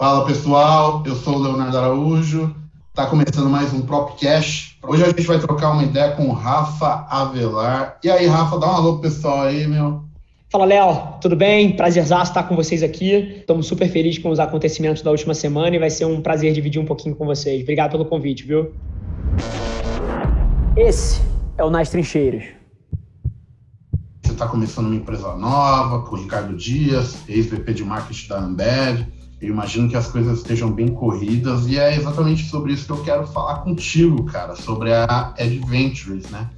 Fala pessoal, eu sou o Leonardo Araújo, está começando mais um Propcast. Hoje a gente vai trocar uma ideia com o Rafa Avelar. E aí, Rafa, dá um alô pro pessoal aí, meu. Fala, Léo, tudo bem? Prazerzaço estar com vocês aqui. Estamos super felizes com os acontecimentos da última semana e vai ser um prazer dividir um pouquinho com vocês. Obrigado pelo convite, viu? Esse é o Nas Trincheiras. Você está começando uma empresa nova, com o Ricardo Dias, ex-VP de marketing da Ambev eu imagino que as coisas estejam bem corridas e é exatamente sobre isso que eu quero falar contigo, cara, sobre a Adventures, né?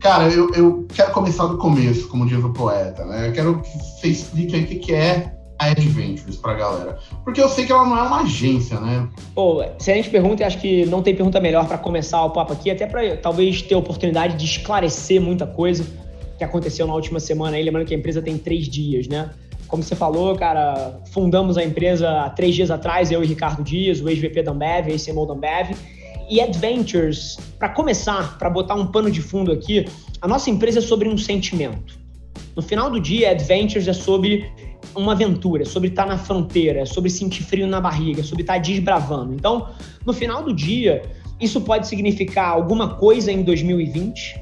Cara, eu, eu quero começar do começo, como diz o poeta, né? Eu quero que você explique aí o que, que é a Adventures pra galera. Porque eu sei que ela não é uma agência, né? Pô, a gente pergunta, acho que não tem pergunta melhor para começar o papo aqui, até para talvez ter oportunidade de esclarecer muita coisa que aconteceu na última semana aí, lembrando que a empresa tem três dias, né? Como você falou, cara, fundamos a empresa há três dias atrás, eu e Ricardo Dias, o ex-VP da Ambev, ex-CMO da Ambev. E Adventures, para começar, para botar um pano de fundo aqui, a nossa empresa é sobre um sentimento. No final do dia, Adventures é sobre uma aventura, sobre estar na fronteira, sobre sentir frio na barriga, sobre estar desbravando. Então, no final do dia, isso pode significar alguma coisa em 2020,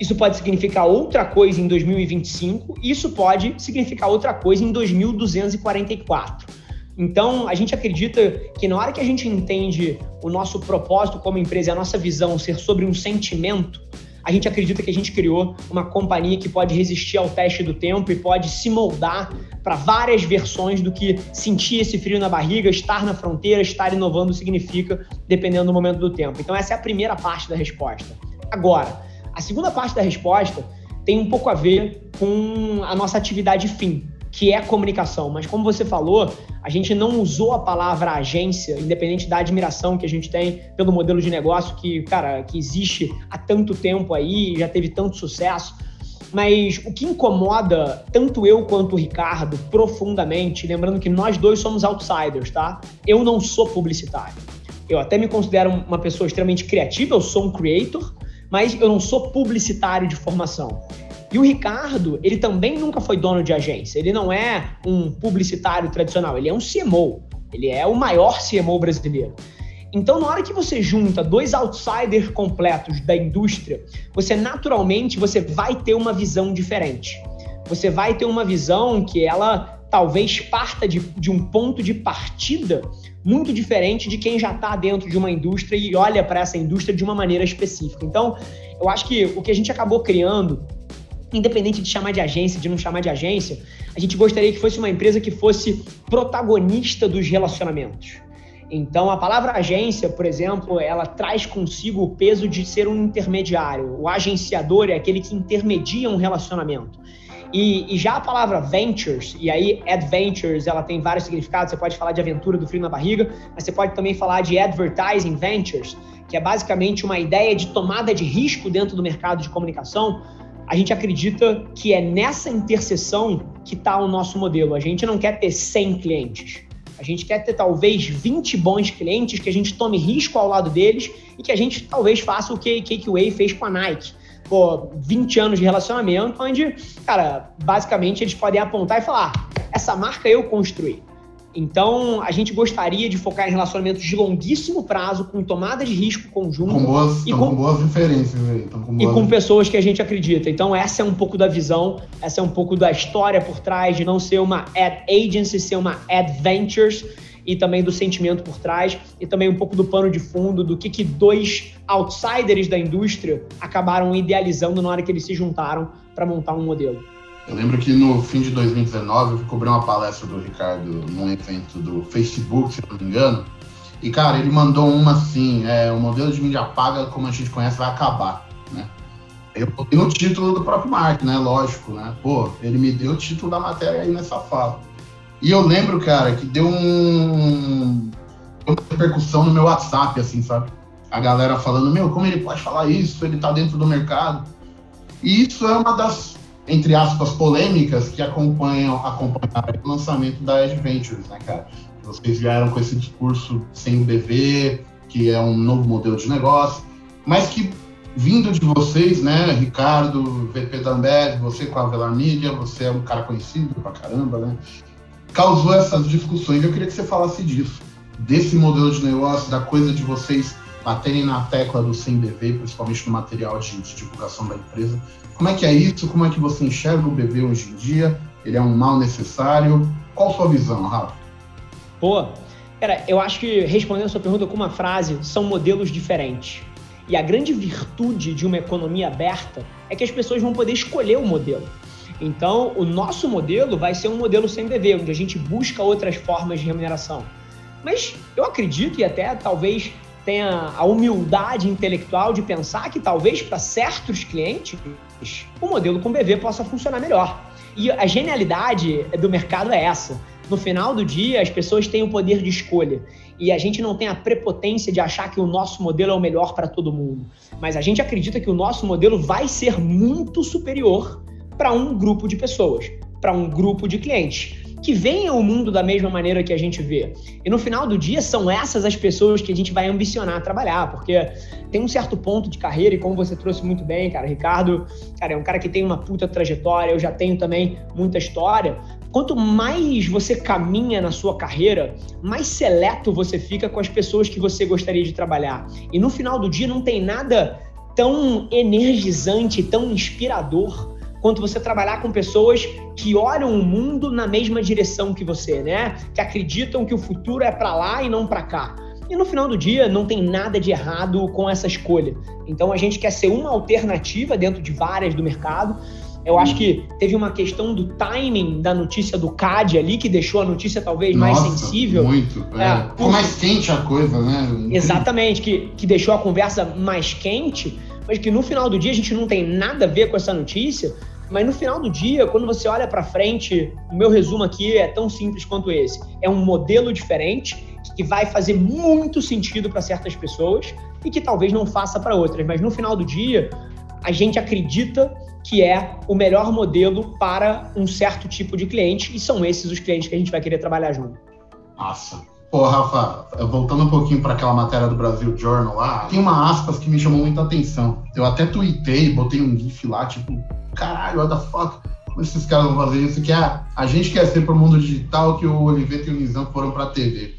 isso pode significar outra coisa em 2025, isso pode significar outra coisa em 2244. Então, a gente acredita que na hora que a gente entende o nosso propósito como empresa e a nossa visão ser sobre um sentimento, a gente acredita que a gente criou uma companhia que pode resistir ao teste do tempo e pode se moldar para várias versões do que sentir esse frio na barriga, estar na fronteira, estar inovando significa, dependendo do momento do tempo. Então, essa é a primeira parte da resposta. Agora, a segunda parte da resposta tem um pouco a ver com a nossa atividade fim, que é comunicação. Mas como você falou, a gente não usou a palavra agência, independente da admiração que a gente tem pelo modelo de negócio que, cara, que existe há tanto tempo aí, já teve tanto sucesso. Mas o que incomoda tanto eu quanto o Ricardo profundamente, lembrando que nós dois somos outsiders, tá? Eu não sou publicitário. Eu até me considero uma pessoa extremamente criativa, eu sou um creator, mas eu não sou publicitário de formação. E o Ricardo, ele também nunca foi dono de agência. Ele não é um publicitário tradicional, ele é um CMO. Ele é o maior CMO brasileiro. Então, na hora que você junta dois outsiders completos da indústria, você naturalmente você vai ter uma visão diferente. Você vai ter uma visão que ela talvez parta de, de um ponto de partida muito diferente de quem já está dentro de uma indústria e olha para essa indústria de uma maneira específica. Então, eu acho que o que a gente acabou criando, independente de chamar de agência, de não chamar de agência, a gente gostaria que fosse uma empresa que fosse protagonista dos relacionamentos. Então, a palavra agência, por exemplo, ela traz consigo o peso de ser um intermediário. O agenciador é aquele que intermedia um relacionamento. E, e, já a palavra ventures, e aí adventures, ela tem vários significados. Você pode falar de aventura do frio na barriga, mas você pode também falar de advertising ventures, que é basicamente uma ideia de tomada de risco dentro do mercado de comunicação. A gente acredita que é nessa interseção que está o nosso modelo. A gente não quer ter 100 clientes. A gente quer ter talvez 20 bons clientes que a gente tome risco ao lado deles e que a gente talvez faça o que a Cakeway fez com a Nike pô, 20 anos de relacionamento, onde, cara, basicamente eles podem apontar e falar: ah, essa marca eu construí. Então, a gente gostaria de focar em relacionamentos de longuíssimo prazo, com tomada de risco conjunto. Com boas, e com, com boas referências aí. Com boas... E com pessoas que a gente acredita. Então, essa é um pouco da visão, essa é um pouco da história por trás de não ser uma ad agency, ser uma adventures e também do sentimento por trás e também um pouco do pano de fundo do que, que dois outsiders da indústria acabaram idealizando na hora que eles se juntaram para montar um modelo. Eu lembro que no fim de 2019 eu fui cobrir uma palestra do Ricardo num evento do Facebook, se não me engano. E, cara, ele mandou uma assim: é, o modelo de mídia paga, como a gente conhece, vai acabar, né? Eu botei no título do próprio Mark, né? Lógico, né? Pô, ele me deu o título da matéria aí nessa fala. E eu lembro, cara, que deu um, uma repercussão no meu WhatsApp, assim, sabe? A galera falando, meu, como ele pode falar isso? Ele tá dentro do mercado. E isso é uma das, entre aspas, polêmicas que acompanham, acompanharam o lançamento da Edge Ventures, né, cara? Vocês vieram com esse discurso sem BV, que é um novo modelo de negócio, mas que vindo de vocês, né, Ricardo, VP da Ambev, você com a Velar você é um cara conhecido pra caramba, né? Causou essas discussões. Eu queria que você falasse disso. desse modelo de negócio, da coisa de vocês baterem na tecla do sem BV, principalmente no material de, de, divulgação da empresa. Como é que é isso? Como é que você enxerga o BV hoje em dia? Ele é um mal necessário? Qual a sua visão, Rafa? Boa. Cara, eu acho que respondendo a sua pergunta com uma frase, são modelos diferentes. E a grande virtude de uma economia aberta é que as pessoas vão poder escolher o modelo. Então, o nosso modelo vai ser um modelo sem BV, onde a gente busca outras formas de remuneração. Mas eu acredito e até talvez tenha a humildade intelectual de pensar que talvez para certos clientes o modelo com BV possa funcionar melhor. E a genialidade do mercado é essa. No final do dia, as pessoas têm o poder de escolha. E a gente não tem a prepotência de achar que o nosso modelo é o melhor para todo mundo. Mas a gente acredita que o nosso modelo vai ser muito superior para um grupo de pessoas, para um grupo de clientes que veem o mundo da mesma maneira que a gente vê. E no final do dia, são essas as pessoas que a gente vai ambicionar trabalhar, porque tem um certo ponto de carreira, e como você trouxe muito bem, cara, Ricardo, cara, é um cara que tem uma puta trajetória, eu já tenho também muita história. Quanto mais você caminha na sua carreira, mais seleto você fica com as pessoas que você gostaria de trabalhar. E no final do dia, não tem nada tão energizante, tão inspirador quanto você trabalhar com pessoas que olham o mundo na mesma direção que você, né? Que acreditam que o futuro é para lá e não para cá. E no final do dia, não tem nada de errado com essa escolha. Então a gente quer ser uma alternativa dentro de várias do mercado. Eu acho que teve uma questão do timing da notícia do CAD ali, que deixou a notícia talvez Nossa, mais sensível. Muito. É, é, ficou mais quente a coisa, né? Exatamente, que, que deixou a conversa mais quente, mas que no final do dia a gente não tem nada a ver com essa notícia, mas no final do dia, quando você olha para frente, o meu resumo aqui é tão simples quanto esse. É um modelo diferente que vai fazer muito sentido para certas pessoas e que talvez não faça para outras. Mas no final do dia, a gente acredita que é o melhor modelo para um certo tipo de cliente e são esses os clientes que a gente vai querer trabalhar junto. Nossa. Pô, Rafa, voltando um pouquino para aquela matéria do Brasil Journal lá, tem uma aspas que me chamou muita atenção. Eu até tuitei, botei um gif lá, tipo, caralho, what the fuck? Como esses caras vão fazer isso? Que a, a gente quer ser pro mundo digital que o Oliveira e o Nizam foram pra TV.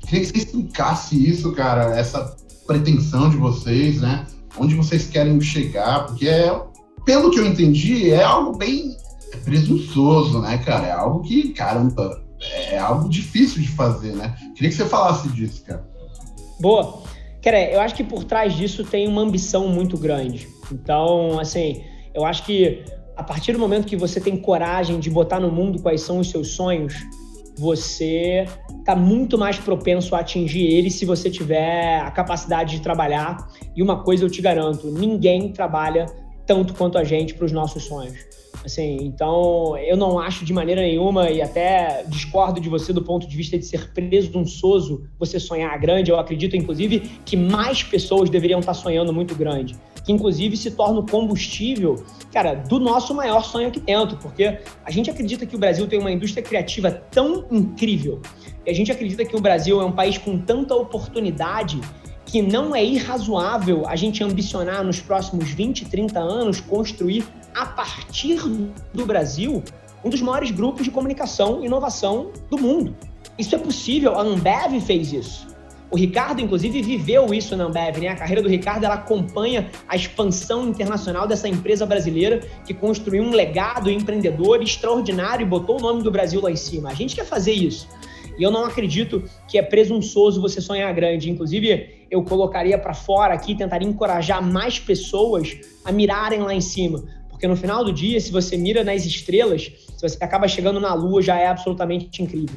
Queria que você explicasse isso, cara, essa pretensão de vocês, né? Onde vocês querem chegar, porque é, pelo que eu entendi, é algo bem presunçoso, né, cara? É algo que, caramba, é algo difícil de fazer, né? Queria que você falasse disso, cara. Boa. Cara, eu acho que por trás disso tem uma ambição muito grande. Então, assim, eu acho que a partir do momento que você tem coragem de botar no mundo quais são os seus sonhos, você está muito mais propenso a atingir eles se você tiver a capacidade de trabalhar. E uma coisa eu te garanto: ninguém trabalha tanto quanto a gente para os nossos sonhos. Assim, então eu não acho de maneira nenhuma e até discordo de você do ponto de vista de ser presunçoso você sonhar grande. Eu acredito, inclusive, que mais pessoas deveriam estar sonhando muito grande, que inclusive se torna o combustível, cara, do nosso maior sonho aqui dentro, porque a gente acredita que o Brasil tem uma indústria criativa tão incrível, e a gente acredita que o Brasil é um país com tanta oportunidade que não é irrazoável a gente ambicionar nos próximos 20, 30 anos construir a partir do Brasil um dos maiores grupos de comunicação e inovação do mundo. Isso é possível, a Ambev fez isso. O Ricardo, inclusive, viveu isso na Ambev, né? A carreira do Ricardo ela acompanha a expansão internacional dessa empresa brasileira que construiu um legado empreendedor extraordinário e botou o nome do Brasil lá em cima. A gente quer fazer isso. E eu não acredito que é presunçoso você sonhar grande. Inclusive, eu colocaria para fora aqui, tentaria encorajar mais pessoas a mirarem lá em cima. Porque no final do dia, se você mira nas estrelas, se você acaba chegando na lua, já é absolutamente incrível.